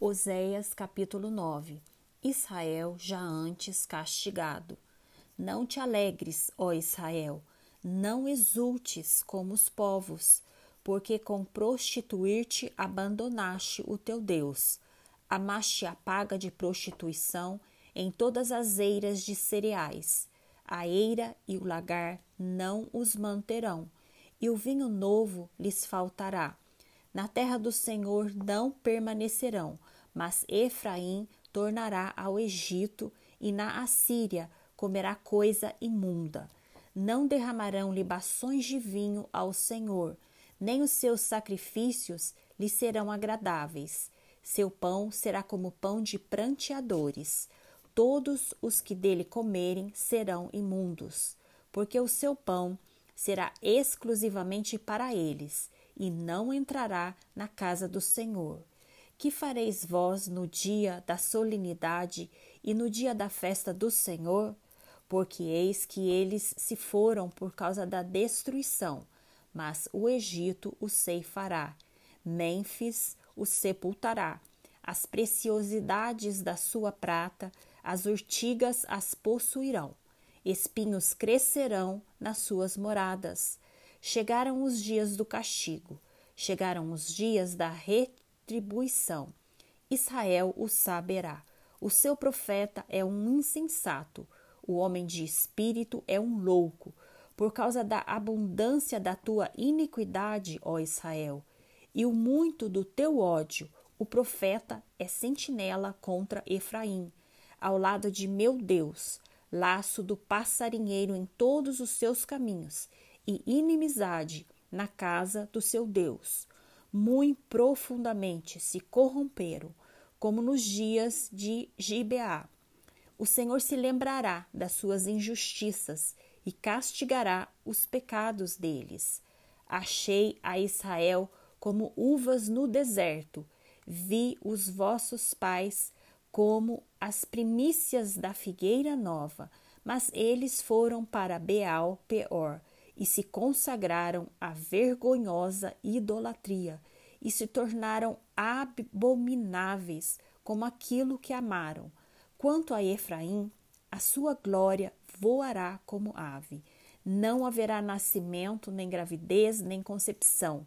Oséias capítulo 9 Israel já antes castigado. Não te alegres, ó Israel, não exultes como os povos, porque com prostituir-te abandonaste o teu Deus. Amaste a paga de prostituição em todas as eiras de cereais. A eira e o lagar não os manterão, e o vinho novo lhes faltará na terra do Senhor não permanecerão, mas Efraim tornará ao Egito e na Assíria comerá coisa imunda. Não derramarão libações de vinho ao Senhor, nem os seus sacrifícios lhe serão agradáveis. Seu pão será como pão de pranteadores. Todos os que dele comerem serão imundos, porque o seu pão será exclusivamente para eles e não entrará na casa do Senhor. Que fareis vós no dia da solenidade e no dia da festa do Senhor? Porque eis que eles se foram por causa da destruição, mas o Egito o ceifará, Mênfis o sepultará, as preciosidades da sua prata, as urtigas as possuirão, espinhos crescerão nas suas moradas, Chegaram os dias do castigo, chegaram os dias da retribuição. Israel o saberá. O seu profeta é um insensato, o homem de espírito é um louco, por causa da abundância da tua iniquidade, ó Israel, e o muito do teu ódio. O profeta é sentinela contra Efraim, ao lado de meu Deus, laço do passarinheiro em todos os seus caminhos, e inimizade na casa do seu Deus. Muito profundamente se corromperam, como nos dias de Gibeá. O Senhor se lembrará das suas injustiças e castigará os pecados deles. Achei a Israel como uvas no deserto, vi os vossos pais como as primícias da figueira nova, mas eles foram para Beal Peor e se consagraram à vergonhosa idolatria e se tornaram abomináveis como aquilo que amaram. Quanto a Efraim, a sua glória voará como ave. Não haverá nascimento, nem gravidez, nem concepção.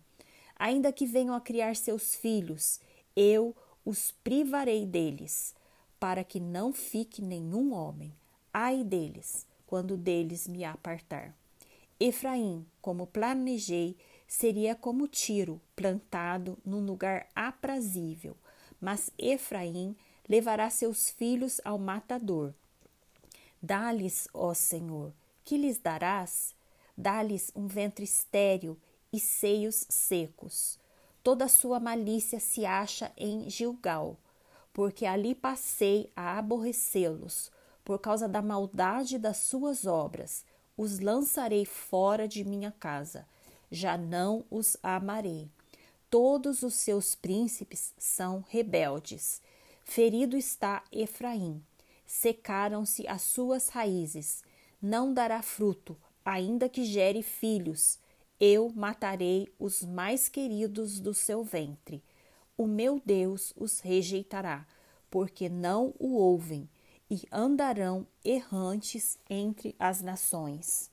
Ainda que venham a criar seus filhos, eu os privarei deles, para que não fique nenhum homem. Ai deles, quando deles me apartar. Efraim, como planejei, seria como tiro plantado num lugar aprazível, mas Efraim levará seus filhos ao matador. Dá-lhes, ó Senhor, que lhes darás? Dá-lhes um ventre estéril e seios secos. Toda a sua malícia se acha em Gilgal, porque ali passei a aborrecê-los, por causa da maldade das suas obras os lançarei fora de minha casa, já não os amarei. Todos os seus príncipes são rebeldes. Ferido está Efraim, secaram-se as suas raízes, não dará fruto, ainda que gere filhos. Eu matarei os mais queridos do seu ventre. O meu Deus os rejeitará, porque não o ouvem e andarão errantes entre as nações.